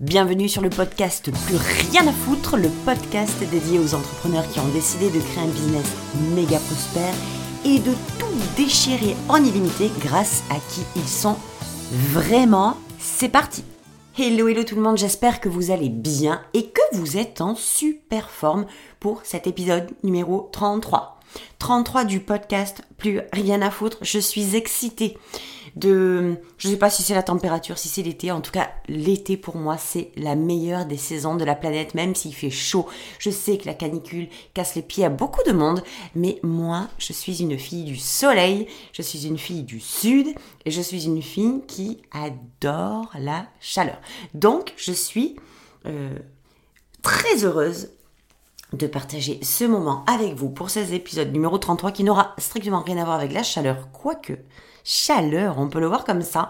Bienvenue sur le podcast Plus rien à foutre, le podcast dédié aux entrepreneurs qui ont décidé de créer un business méga prospère et de tout déchirer en illimité grâce à qui ils sont vraiment. C'est parti Hello hello tout le monde, j'espère que vous allez bien et que vous êtes en super forme pour cet épisode numéro 33. 33 du podcast Plus rien à foutre, je suis excitée de, je sais pas si c'est la température, si c'est l'été, en tout cas l'été pour moi c'est la meilleure des saisons de la planète, même s'il fait chaud. Je sais que la canicule casse les pieds à beaucoup de monde, mais moi je suis une fille du soleil, je suis une fille du sud et je suis une fille qui adore la chaleur. Donc je suis euh, très heureuse de partager ce moment avec vous pour ces épisodes numéro 33 qui n'aura strictement rien à voir avec la chaleur, quoique chaleur, on peut le voir comme ça,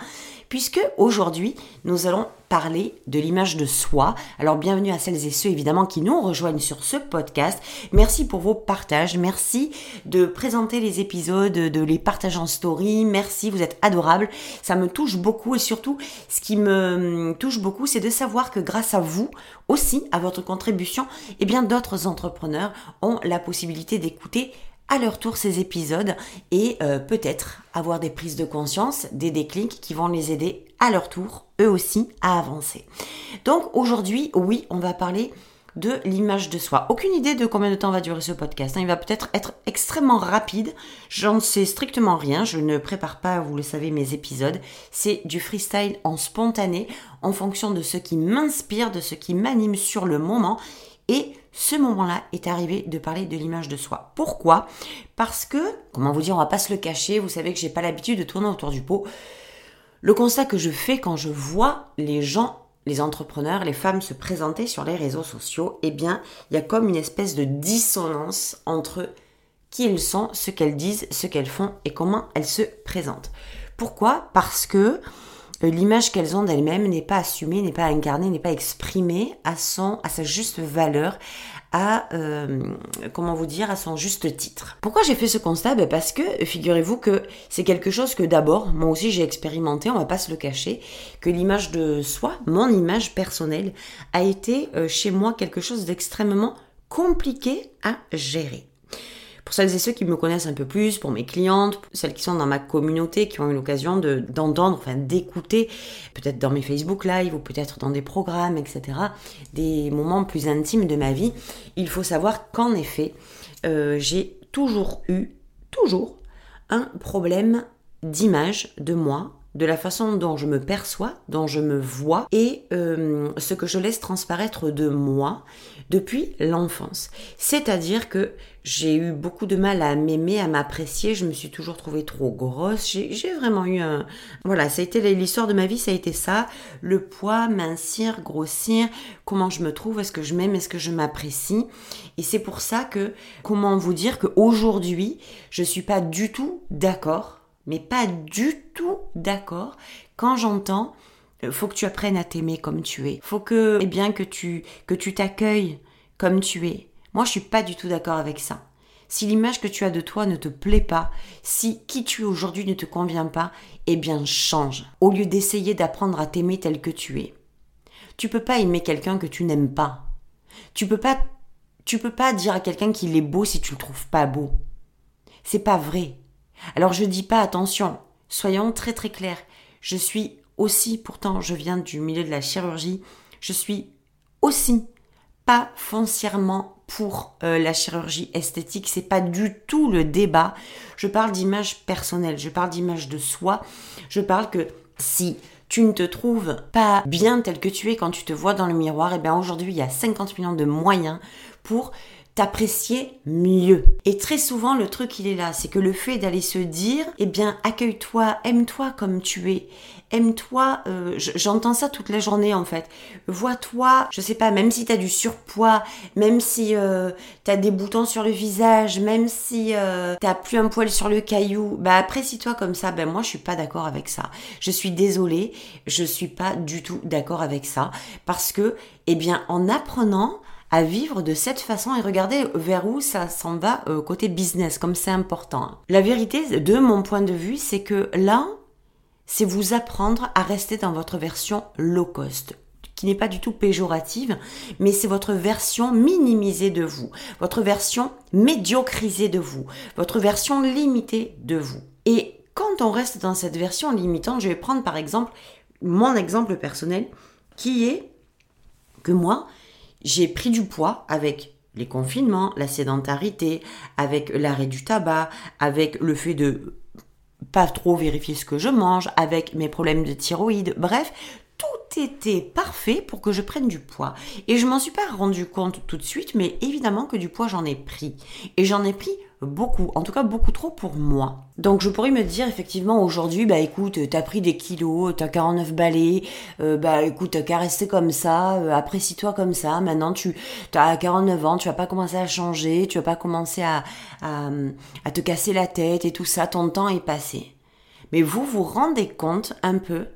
puisque aujourd'hui nous allons parler de l'image de soi. Alors bienvenue à celles et ceux évidemment qui nous rejoignent sur ce podcast. Merci pour vos partages, merci de présenter les épisodes, de les partager en story, merci, vous êtes adorables, ça me touche beaucoup et surtout ce qui me touche beaucoup c'est de savoir que grâce à vous aussi, à votre contribution, eh bien d'autres entrepreneurs ont la possibilité d'écouter à leur tour ces épisodes et euh, peut-être avoir des prises de conscience, des déclics qui vont les aider à leur tour, eux aussi, à avancer. Donc aujourd'hui, oui, on va parler de l'image de soi. Aucune idée de combien de temps va durer ce podcast. Hein. Il va peut-être être extrêmement rapide. J'en sais strictement rien. Je ne prépare pas, vous le savez, mes épisodes. C'est du freestyle en spontané, en fonction de ce qui m'inspire, de ce qui m'anime sur le moment. Et ce moment-là est arrivé de parler de l'image de soi. Pourquoi? Parce que, comment vous dire, on va pas se le cacher, vous savez que j'ai pas l'habitude de tourner autour du pot. Le constat que je fais quand je vois les gens, les entrepreneurs, les femmes se présenter sur les réseaux sociaux, eh bien, il y a comme une espèce de dissonance entre qui elles sont, ce qu'elles disent, ce qu'elles font et comment elles se présentent. Pourquoi? Parce que l'image qu'elles ont d'elles-mêmes n'est pas assumée, n'est pas incarnée, n'est pas exprimée à son, à sa juste valeur, à euh, comment vous dire, à son juste titre. Pourquoi j'ai fait ce constat? Ben Parce que figurez-vous que c'est quelque chose que d'abord, moi aussi j'ai expérimenté, on va pas se le cacher, que l'image de soi, mon image personnelle, a été euh, chez moi quelque chose d'extrêmement compliqué à gérer. Pour celles et ceux qui me connaissent un peu plus, pour mes clientes, celles qui sont dans ma communauté, qui ont eu l'occasion d'entendre, enfin d'écouter, peut-être dans mes Facebook Live ou peut-être dans des programmes, etc., des moments plus intimes de ma vie, il faut savoir qu'en effet, euh, j'ai toujours eu, toujours, un problème d'image de moi, de la façon dont je me perçois, dont je me vois et euh, ce que je laisse transparaître de moi depuis l'enfance. C'est-à-dire que j'ai eu beaucoup de mal à m'aimer, à m'apprécier, je me suis toujours trouvée trop grosse, j'ai vraiment eu un... Voilà, ça a été l'histoire de ma vie, ça a été ça, le poids, mincir, grossir, comment je me trouve, est-ce que je m'aime, est-ce que je m'apprécie. Et c'est pour ça que, comment vous dire qu'aujourd'hui, je suis pas du tout d'accord mais pas du tout d'accord quand j'entends euh, faut que tu apprennes à t'aimer comme tu es. Faut que eh bien que tu que tu t'accueilles comme tu es. Moi, je suis pas du tout d'accord avec ça. Si l'image que tu as de toi ne te plaît pas, si qui tu es aujourd'hui ne te convient pas, eh bien change. Au lieu d'essayer d'apprendre à t'aimer tel que tu es. Tu peux pas aimer quelqu'un que tu n'aimes pas. Tu peux pas tu peux pas dire à quelqu'un qu'il est beau si tu le trouves pas beau. C'est pas vrai. Alors je dis pas attention, soyons très très clairs. Je suis aussi, pourtant je viens du milieu de la chirurgie, je suis aussi pas foncièrement pour euh, la chirurgie esthétique, c'est pas du tout le débat. Je parle d'image personnelle, je parle d'image de soi, je parle que si tu ne te trouves pas bien tel que tu es quand tu te vois dans le miroir, et eh bien aujourd'hui il y a 50 millions de moyens pour t'apprécier mieux. Et très souvent, le truc, il est là, c'est que le fait d'aller se dire, eh bien, accueille-toi, aime-toi comme tu es, aime-toi, euh, j'entends ça toute la journée en fait. Vois-toi, je sais pas, même si t'as du surpoids, même si euh, t'as des boutons sur le visage, même si euh, t'as plus un poil sur le caillou, bah apprécie-toi comme ça. Ben moi, je suis pas d'accord avec ça. Je suis désolée, je suis pas du tout d'accord avec ça parce que, eh bien, en apprenant à vivre de cette façon et regarder vers où ça s'en va euh, côté business, comme c'est important. La vérité, de mon point de vue, c'est que là, c'est vous apprendre à rester dans votre version low cost, qui n'est pas du tout péjorative, mais c'est votre version minimisée de vous, votre version médiocrisée de vous, votre version limitée de vous. Et quand on reste dans cette version limitante, je vais prendre par exemple mon exemple personnel qui est que moi, j'ai pris du poids avec les confinements, la sédentarité, avec l'arrêt du tabac, avec le fait de pas trop vérifier ce que je mange, avec mes problèmes de thyroïde, bref, tout était parfait pour que je prenne du poids. Et je m'en suis pas rendu compte tout de suite, mais évidemment que du poids j'en ai pris. Et j'en ai pris beaucoup, en tout cas beaucoup trop pour moi. Donc je pourrais me dire effectivement aujourd'hui, bah écoute, t'as pris des kilos, t'as 49 balais, euh, bah écoute, t'as qu'à comme ça, euh, apprécie-toi comme ça, maintenant tu as 49 ans, tu vas pas commencer à changer, tu vas pas commencer à, à, à te casser la tête et tout ça, ton temps est passé. Mais vous vous rendez compte un peu,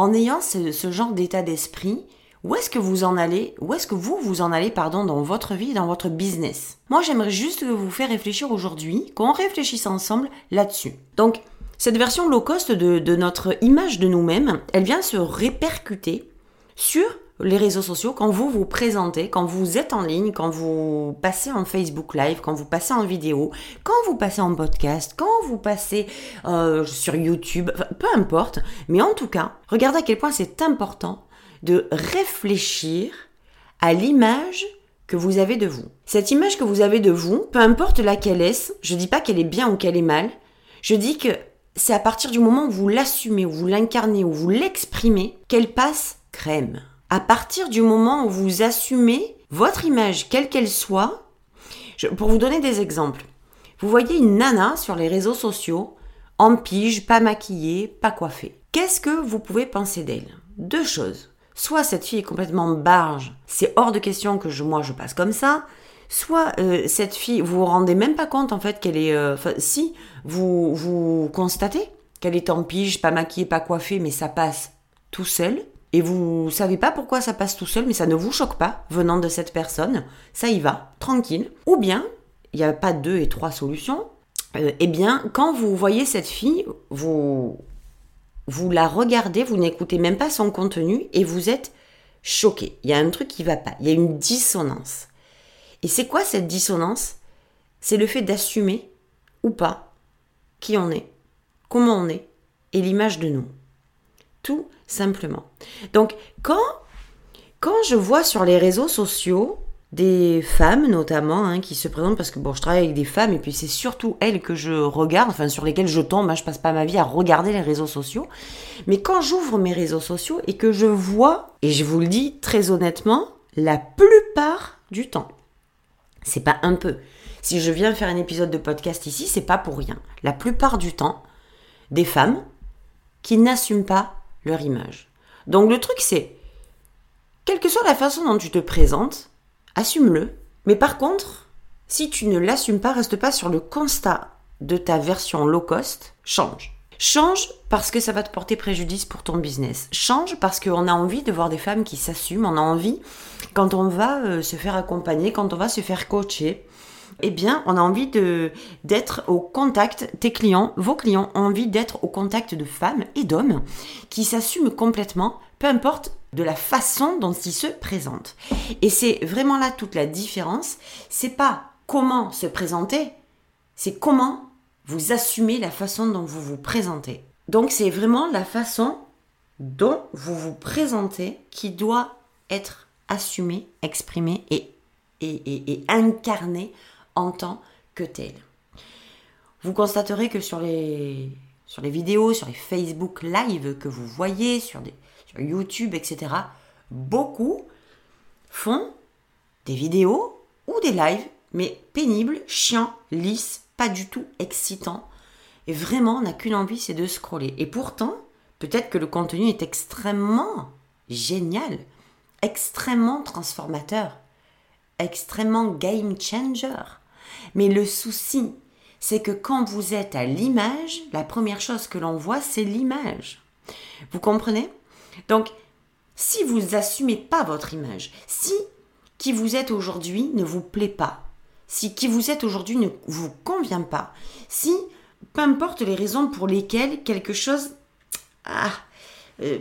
en ayant ce, genre d'état d'esprit, où est-ce que vous en allez Où est-ce que vous vous en allez pardon dans votre vie, dans votre business? Moi, j'aimerais juste vous faire réfléchir aujourd'hui, qu'on réfléchisse ensemble là-dessus. Donc, cette version low cost de notre image de nous-mêmes, elle vient se répercuter sur les réseaux sociaux quand vous vous présentez, quand vous êtes en ligne, quand vous passez en Facebook Live, quand vous passez en vidéo, quand vous passez en podcast, quand vous passez euh, sur YouTube, peu importe. Mais en tout cas, regardez à quel point c'est important de réfléchir à l'image que vous avez de vous. Cette image que vous avez de vous, peu importe laquelle est, je dis pas qu'elle est bien ou qu'elle est mal, je dis que c'est à partir du moment où vous l'assumez, où vous l'incarnez, où vous l'exprimez, qu'elle passe crème. À partir du moment où vous assumez votre image, quelle qu'elle soit, pour vous donner des exemples, vous voyez une nana sur les réseaux sociaux, en pige, pas maquillée, pas coiffée. Qu'est-ce que vous pouvez penser d'elle? Deux choses. Soit cette fille est complètement barge, c'est hors de question que je, moi je passe comme ça, soit euh, cette fille, vous vous rendez même pas compte en fait qu'elle est, euh, si vous vous constatez qu'elle est en pige, pas maquillée, pas coiffée, mais ça passe tout seul, et vous savez pas pourquoi ça passe tout seul, mais ça ne vous choque pas venant de cette personne, ça y va, tranquille. Ou bien, il n'y a pas deux et trois solutions. Euh, eh bien, quand vous voyez cette fille, vous vous la regardez, vous n'écoutez même pas son contenu et vous êtes choqué. Il y a un truc qui va pas, il y a une dissonance. Et c'est quoi cette dissonance? C'est le fait d'assumer ou pas qui on est, comment on est et l'image de nous. Tout simplement. Donc quand quand je vois sur les réseaux sociaux des femmes notamment hein, qui se présentent parce que bon je travaille avec des femmes et puis c'est surtout elles que je regarde enfin sur lesquelles je tombe hein, je passe pas ma vie à regarder les réseaux sociaux. Mais quand j'ouvre mes réseaux sociaux et que je vois et je vous le dis très honnêtement la plupart du temps c'est pas un peu. Si je viens faire un épisode de podcast ici c'est pas pour rien. La plupart du temps des femmes qui n'assument pas leur image donc le truc c'est quelle que soit la façon dont tu te présentes assume-le. Mais par contre, si tu ne l'assumes pas, reste pas sur le constat de ta version low cost, change. Change parce que ça va te porter préjudice pour ton business. Change parce qu'on a envie de voir des femmes qui s'assument. On a envie, quand on va euh, se faire accompagner, quand on va se faire coacher, eh bien, on a envie de d'être au contact, tes clients, vos clients ont envie d'être au contact de femmes et d'hommes qui s'assument complètement, peu importe de la façon dont ils se présentent. Et c'est vraiment là toute la différence. C'est pas comment se présenter, c'est comment vous assumez la façon dont vous vous présentez. Donc c'est vraiment la façon dont vous vous présentez qui doit être assumée, exprimée et, incarnée en tant que telle. Vous constaterez que sur les, sur les vidéos, sur les Facebook Live que vous voyez, sur des, sur YouTube, etc., beaucoup font des vidéos ou des lives, mais pénibles, chiants, lisses, pas du tout excitants. Et vraiment, on n'a qu'une envie, c'est de scroller. Et pourtant, peut-être que le contenu est extrêmement génial, extrêmement transformateur, extrêmement game changer. Mais le souci, c'est que quand vous êtes à l'image, la première chose que l'on voit, c'est l'image. Vous comprenez? Donc, si vous n'assumez pas votre image, si qui vous êtes aujourd'hui ne vous plaît pas, si qui vous êtes aujourd'hui ne vous convient pas, si peu importe les raisons pour lesquelles quelque chose ah, euh,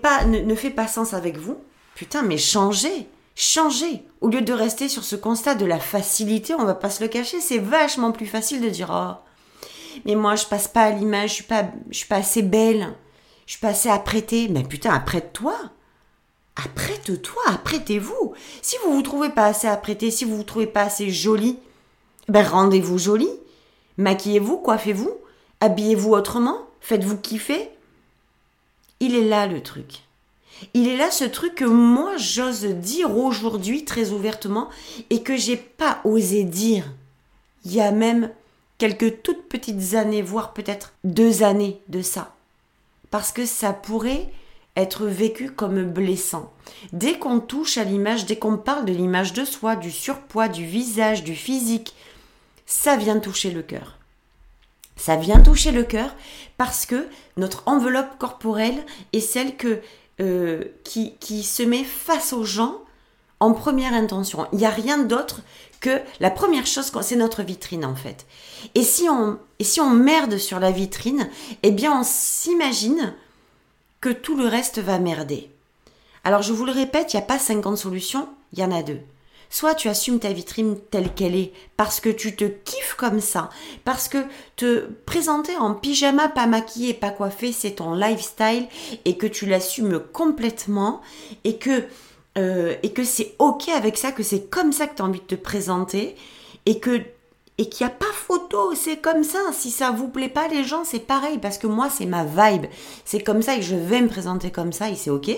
pas, ne, fait pas sens avec vous, Putain, mais changez Changez Au lieu de rester sur ce constat de la facilité, on va pas se le cacher, c'est vachement plus facile de dire Oh, mais moi je passe pas à l'image, je suis pas, je suis pas assez belle, je suis pas assez apprêtée. Mais putain, apprête-toi Apprête-toi, apprêtez-vous Si vous vous trouvez pas assez apprêtée, si vous vous trouvez pas assez jolie, ben rendez-vous jolie. Maquillez-vous, coiffez-vous, habillez-vous autrement, faites-vous kiffer. Il est là le truc. Il est là ce truc que moi j'ose dire aujourd'hui très ouvertement et que j'ai pas osé dire il y a même quelques toutes petites années, voire peut-être deux années de ça. Parce que ça pourrait être vécu comme blessant. Dès qu'on touche à l'image, dès qu'on parle de l'image de soi, du surpoids, du visage, du physique, ça vient toucher le cœur. Ça vient toucher le cœur parce que notre enveloppe corporelle est celle que euh, qui, qui se met face aux gens en première intention. Il n'y a rien d'autre que la première chose, c'est notre vitrine en fait. Et si on, et si on merde sur la vitrine, eh bien on s'imagine que tout le reste va merder. Alors je vous le répète, il n'y a pas 50 solutions, il y en a deux. Soit tu assumes ta vitrine telle qu'elle est, parce que tu te kiffes comme ça, parce que te présenter en pyjama, pas maquillé, pas coiffé, c'est ton lifestyle, et que tu l'assumes complètement, et que, euh, que c'est ok avec ça, que c'est comme ça que tu as envie de te présenter, et que et qu'il n'y a pas photo, c'est comme ça. Si ça vous plaît pas les gens, c'est pareil parce que moi c'est ma vibe. C'est comme ça et je vais me présenter comme ça et c'est OK.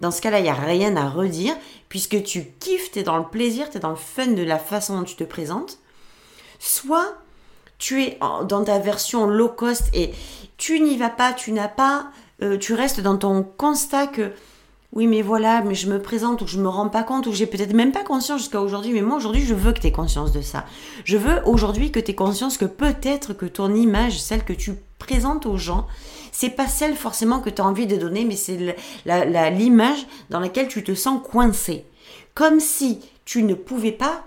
Dans ce cas-là, il n'y a rien à redire, puisque tu kiffes, tu es dans le plaisir, tu es dans le fun de la façon dont tu te présentes. Soit tu es dans ta version low cost et tu n'y vas pas, tu n'as pas, euh, tu restes dans ton constat que oui, mais voilà, mais je me présente ou je me rends pas compte ou j'ai peut-être même pas conscience jusqu'à aujourd'hui, mais moi aujourd'hui je veux que tu aies conscience de ça. Je veux aujourd'hui que tu aies conscience que peut-être que ton image, celle que tu présentes aux gens, c'est pas celle forcément que tu as envie de donner, mais c'est l'image dans laquelle tu te sens coincé. Comme si tu ne pouvais pas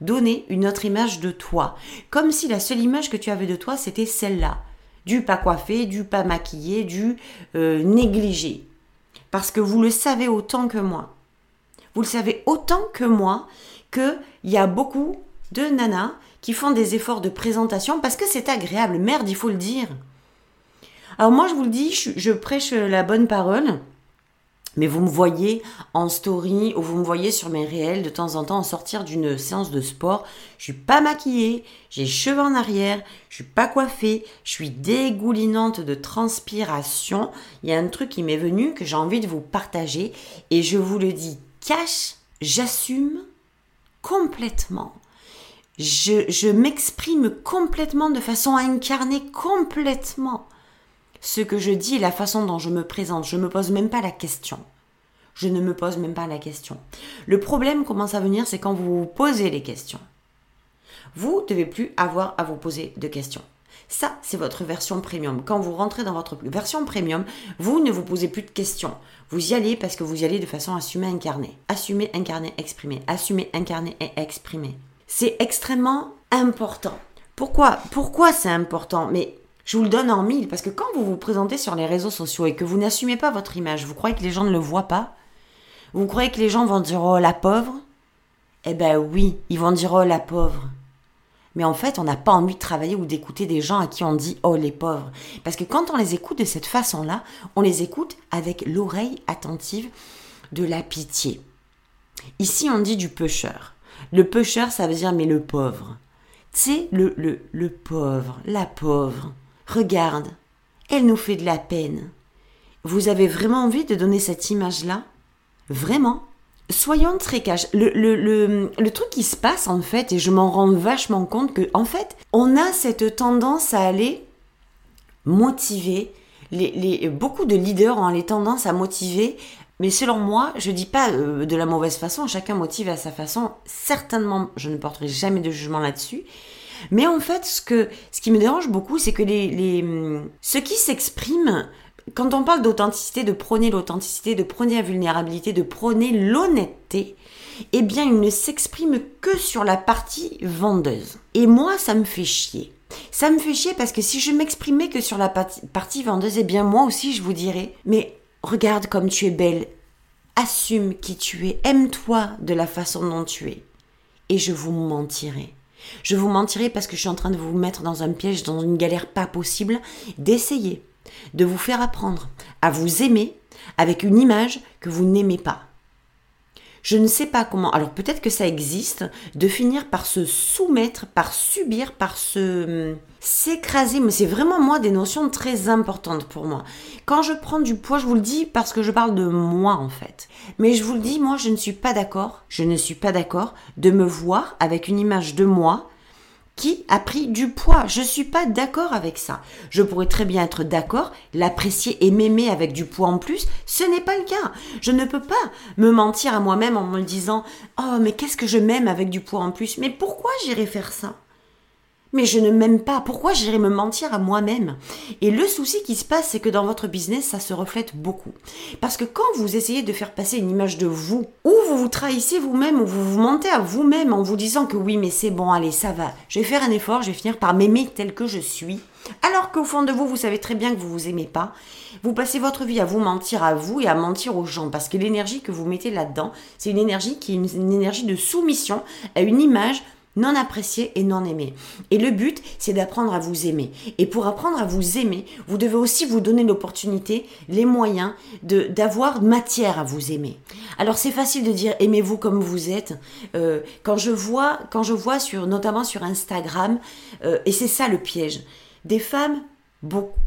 donner une autre image de toi. Comme si la seule image que tu avais de toi, c'était celle-là. Du pas coiffé, du pas maquillé, du euh, négligé. Parce que vous le savez autant que moi. Vous le savez autant que moi qu'il y a beaucoup de nanas qui font des efforts de présentation parce que c'est agréable. Merde, il faut le dire. Alors moi, je vous le dis, je, prêche la bonne parole. Mais vous me voyez en story ou vous me voyez sur mes réels de temps en temps en sortir d'une séance de sport. Je suis pas maquillée, j'ai cheveux en arrière, je suis pas coiffée, je suis dégoulinante de transpiration. Il y a un truc qui m'est venu que j'ai envie de vous partager et je vous le dis cash, j'assume complètement. Je, je m'exprime complètement de façon à incarner complètement ce que je dis la façon dont je me présente. Je me pose même pas la question. Je ne me pose même pas la question. Le problème commence à venir, c'est quand vous vous posez les questions. Vous devez plus avoir à vous poser de questions. Ça, c'est votre version premium. Quand vous rentrez dans votre version premium, vous ne vous posez plus de questions. Vous y allez parce que vous y allez de façon assumée, incarnée. Assumer, incarner, exprimer. Assumer, incarner et exprimer. C'est extrêmement important. Pourquoi? Pourquoi c'est important? Mais je vous le donne en mille, parce que quand vous vous présentez sur les réseaux sociaux et que vous n'assumez pas votre image, vous croyez que les gens ne le voient pas? Vous croyez que les gens vont dire oh la pauvre? Eh ben oui, ils vont dire oh la pauvre. Mais en fait, on n'a pas envie de travailler ou d'écouter des gens à qui on dit oh les pauvres. Parce que quand on les écoute de cette façon-là, on les écoute avec l'oreille attentive de la pitié. Ici, on dit du pêcheur. Le pêcheur, ça veut dire mais le pauvre. Sais, le, le, le pauvre, la pauvre. Regarde, elle nous fait de la peine. Vous avez vraiment envie de donner cette image-là? Vraiment? Soyons très cash. Le, le, le, truc qui se passe en fait, et je m'en rends vachement compte que en fait, on a cette tendance à aller motiver. Les, les, beaucoup de leaders ont les tendances à motiver mais selon moi, je dis pas euh, de la mauvaise façon, chacun motive à sa façon. Certainement, je ne porterai jamais de jugement là-dessus. Mais en fait, ce, que, ce qui me dérange beaucoup, c'est que les, les, ceux qui s'expriment, quand on parle d'authenticité, de prôner l'authenticité, de prôner la vulnérabilité, de prôner l'honnêteté, eh bien, ils ne s'expriment que sur la partie vendeuse. Et moi, ça me fait chier. Ça me fait chier parce que si je m'exprimais que sur la partie, partie vendeuse, eh bien, moi aussi, je vous dirais, mais regarde comme tu es belle. assume qui tu es, aime-toi de la façon dont tu es. Et je vous mentirai. Je vous mentirai parce que je suis en train de vous mettre dans un piège, dans une galère pas possible, d'essayer de vous faire apprendre à vous aimer avec une image que vous n'aimez pas. Je ne sais pas comment, alors peut-être que ça existe, de finir par se soumettre, par subir, par se hum, s'écraser, mais c'est vraiment moi des notions très importantes pour moi. Quand je prends du poids, je vous le dis parce que je parle de moi en fait. Mais je vous le dis, moi je ne suis pas d'accord, je ne suis pas d'accord de me voir avec une image de moi qui a pris du poids. Je suis pas d'accord avec ça. Je pourrais très bien être d'accord, l'apprécier et m'aimer avec du poids en plus. Ce n'est pas le cas. Je ne peux pas me mentir à moi-même en me disant "Oh, mais qu'est-ce que je m'aime avec du poids en plus? Mais pourquoi j'irais faire ça? Mais je ne m'aime pas. Pourquoi j'irais me mentir à moi-même? Et le souci qui se passe, c'est que dans votre business, ça se reflète beaucoup. Parce que quand vous essayez de faire passer une image de vous, ou vous vous trahissez vous-même, ou vous vous mentez à vous-même en vous disant que oui, mais c'est bon, allez, ça va. Je vais faire un effort, je vais finir par m'aimer tel que je suis. Alors qu'au fond de vous, vous savez très bien que vous vous aimez pas. Vous passez votre vie à vous mentir à vous et à mentir aux gens. Parce que l'énergie que vous mettez là-dedans, c'est une énergie qui est une énergie de soumission à une image non apprécié et non aimé. Et le but, c'est d'apprendre à vous aimer. Et pour apprendre à vous aimer, vous devez aussi vous donner l'opportunité, les moyens d'avoir matière à vous aimer. Alors c'est facile de dire aimez-vous comme vous êtes. Euh, quand je vois, quand je vois sur, notamment sur Instagram, euh, et c'est ça le piège, des femmes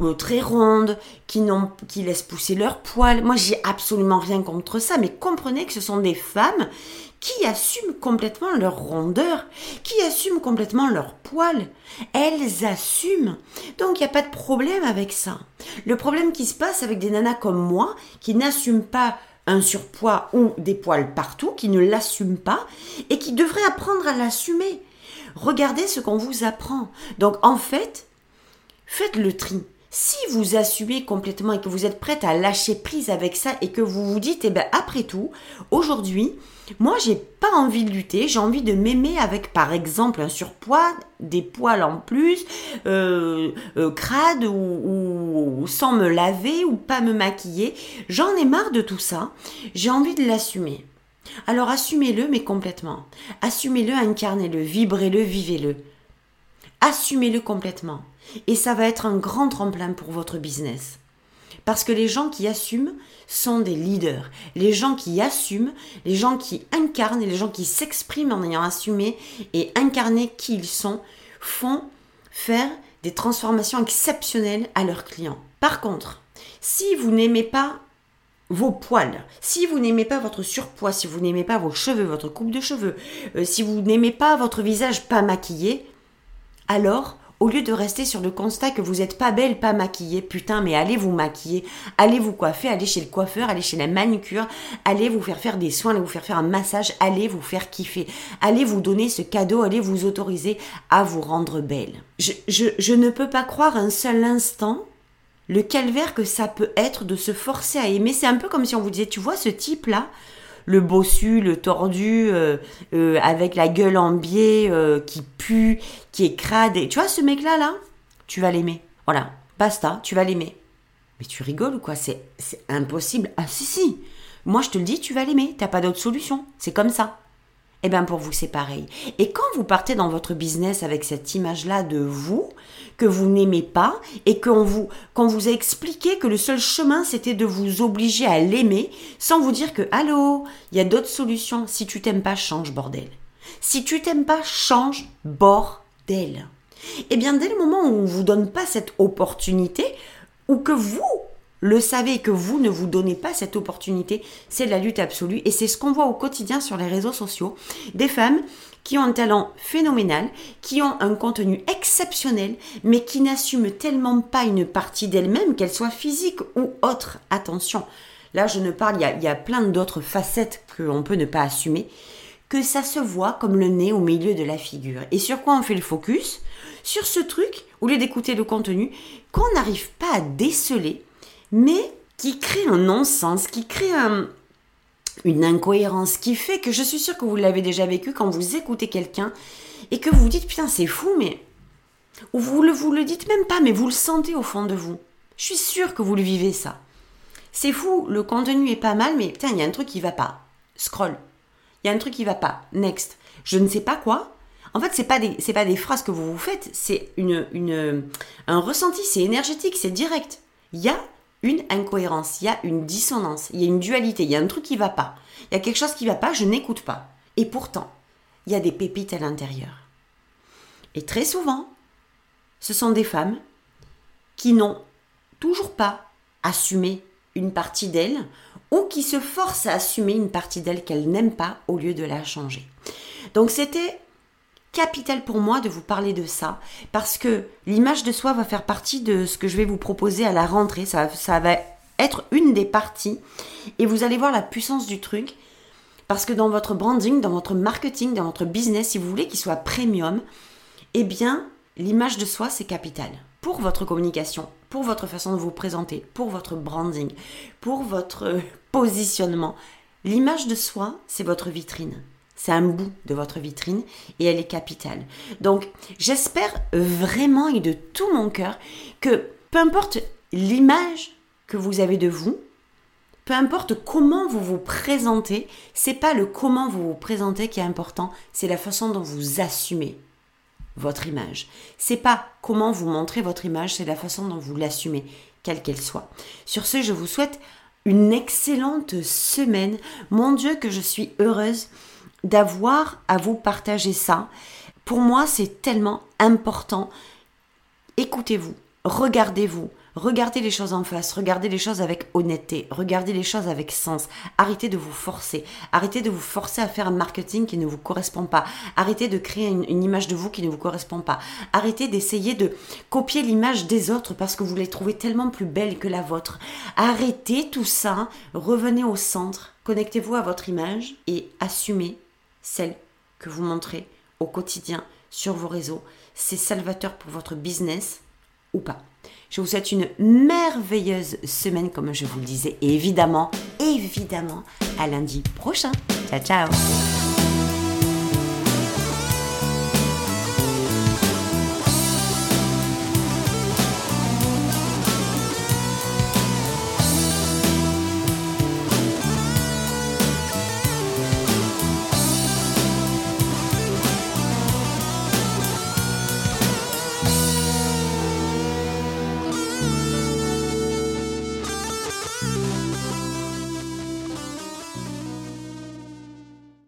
euh, très rondes, qui, qui laissent pousser leurs poils. Moi, j'ai absolument rien contre ça, mais comprenez que ce sont des femmes qui assument complètement leur rondeur, qui assument complètement leur poil. Elles assument. Donc il n'y a pas de problème avec ça. Le problème qui se passe avec des nanas comme moi, qui n'assument pas un surpoids ou des poils partout, qui ne l'assument pas, et qui devraient apprendre à l'assumer. Regardez ce qu'on vous apprend. Donc en fait, faites le tri. Si vous assumez complètement et que vous êtes prête à lâcher prise avec ça et que vous vous dites, eh ben après tout, aujourd'hui, moi j'ai pas envie de lutter, j'ai envie de m'aimer avec par exemple un surpoids, des poils en plus, euh, euh, crade ou, ou, sans me laver ou pas me maquiller. J'en ai marre de tout ça, j'ai envie de l'assumer. Alors assumez-le mais complètement. Assumez-le, incarnez-le, vibrez-le, vivez-le. Assumez-le complètement. Et ça va être un grand tremplin pour votre business. Parce que les gens qui assument sont des leaders. Les gens qui assument, les gens qui incarnent et les gens qui s'expriment en ayant assumé et incarné qui ils sont, font faire des transformations exceptionnelles à leurs clients. Par contre, si vous n'aimez pas vos poils, si vous n'aimez pas votre surpoids, si vous n'aimez pas vos cheveux, votre coupe de cheveux, euh, si vous n'aimez pas votre visage pas maquillé, alors au lieu de rester sur le constat que vous n'êtes pas belle, pas maquillée, putain, mais allez vous maquiller, allez vous coiffer, allez chez le coiffeur, allez chez la manucure, allez vous faire faire des soins, allez vous faire faire un massage, allez vous faire kiffer, allez vous donner ce cadeau, allez vous autoriser à vous rendre belle. Je, ne peux pas croire un seul instant le calvaire que ça peut être de se forcer à aimer. C'est un peu comme si on vous disait, tu vois ce type-là, le bossu, le tordu, euh, euh, avec la gueule en biais, euh, qui pue, qui est crade. tu vois ce mec-là, là Tu vas l'aimer. Voilà, basta, tu vas l'aimer. Mais tu rigoles ou quoi? C'est impossible. Ah si, si. Moi, je te le dis, tu vas l'aimer. T'as pas d'autre solution. C'est comme ça. Eh bien pour vous c'est pareil. Et quand vous partez dans votre business avec cette image-là de vous, que vous n'aimez pas, et qu'on vous, qu'on vous a expliqué que le seul chemin c'était de vous obliger à l'aimer, sans vous dire que, allô, il y a d'autres solutions, si tu t'aimes pas, change bordel. Si tu t'aimes pas, change bordel. Eh bien dès le moment où on vous donne pas cette opportunité, ou que vous, le savez que vous ne vous donnez pas cette opportunité, c'est la lutte absolue et c'est ce qu'on voit au quotidien sur les réseaux sociaux. Des femmes qui ont un talent phénoménal, qui ont un contenu exceptionnel, mais qui n'assument tellement pas une partie d'elles-mêmes, qu'elle soit physique ou autre. Attention, là je ne parle, il y a, il y a plein d'autres facettes qu'on peut ne pas assumer, que ça se voit comme le nez au milieu de la figure. Et sur quoi on fait le focus? Sur ce truc, au lieu d'écouter le contenu, qu'on n'arrive pas à déceler mais qui crée un non-sens, qui crée une incohérence, qui fait que je suis sûre que vous l'avez déjà vécu quand vous écoutez quelqu'un et que vous vous dites putain c'est fou, mais ou vous le, vous le dites même pas, mais vous le sentez au fond de vous. Je suis sûre que vous le vivez ça. c'est fou, le contenu est pas mal, mais putain, il y a un truc qui va pas. Scroll. Il y a un truc qui va pas. Next. Je ne sais pas quoi. En fait, c'est pas des, c'est pas des phrases que vous vous faites, c'est une, une, un ressenti, c'est énergétique, c'est direct. Il y a une incohérence, il y a une dissonance, il y a une dualité, il y a un truc qui va pas. Il y a quelque chose qui va pas, je n'écoute pas. Et pourtant, il y a des pépites à l'intérieur. Et très souvent, ce sont des femmes qui n'ont toujours pas assumé une partie d'elles ou qui se forcent à assumer une partie d'elles qu'elles n'aiment pas au lieu de la changer. Donc c'était capital pour moi de vous parler de ça parce que l'image de soi va faire partie de ce que je vais vous proposer à la rentrée. Ça, va être une des parties et vous allez voir la puissance du truc parce que dans votre branding, dans votre marketing, dans votre business, si vous voulez qu'il soit premium, eh bien, l'image de soi, c'est capital. Pour votre communication, pour votre façon de vous présenter, pour votre branding, pour votre positionnement. L'image de soi, c'est votre vitrine. C'est un bout de votre vitrine et elle est capitale. Donc, j'espère vraiment et de tout mon cœur que peu importe l'image que vous avez de vous, peu importe comment vous vous présentez, c'est pas le comment vous vous présentez qui est important, c'est la façon dont vous assumez votre image. C'est pas comment vous montrez votre image, c'est la façon dont vous l'assumez, quelle qu'elle soit. Sur ce, je vous souhaite une excellente semaine. Mon Dieu, que je suis heureuse d'avoir à vous partager ça. Pour moi, c'est tellement important. Écoutez-vous, regardez-vous, Regardez les choses en face, regardez les choses avec honnêteté, regardez les choses avec sens. Arrêtez de vous forcer, arrêtez de vous forcer à faire un marketing qui ne vous correspond pas. Arrêtez de créer une, image de vous qui ne vous correspond pas. Arrêtez d'essayer de copier l'image des autres parce que vous les trouvez tellement plus belle que la vôtre. Arrêtez tout ça, revenez au centre, connectez-vous à votre image et assumez celle que vous montrez au quotidien sur vos réseaux. C'est salvateur pour votre business ou pas. Je vous souhaite une merveilleuse semaine, comme je vous le disais, et évidemment, évidemment, à lundi prochain. Ciao, ciao